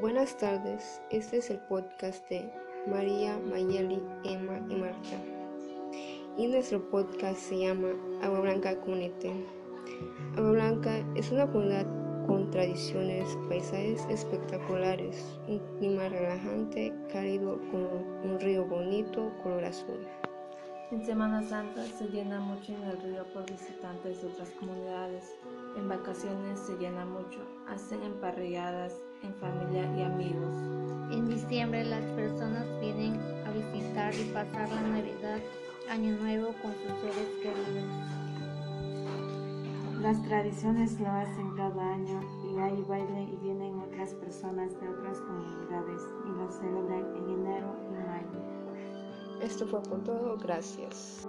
Buenas tardes, este es el podcast de María, Mayeli, Emma y Marta. Y nuestro podcast se llama Agua Blanca Community. Agua Blanca es una comunidad con tradiciones, paisajes espectaculares, un clima relajante, cálido, con un río bonito, color azul. En Semana Santa se llena mucho en el río por visitantes de otras comunidades. En vacaciones se llena mucho, hacen emparrilladas en familia y amigos. En diciembre las personas vienen a visitar y pasar la Navidad, Año Nuevo con sus seres queridos. Las tradiciones lo hacen cada año y hay baile y vienen otras personas de otras comunidades y lo celebran en enero y mayo. Esto fue por todo, gracias.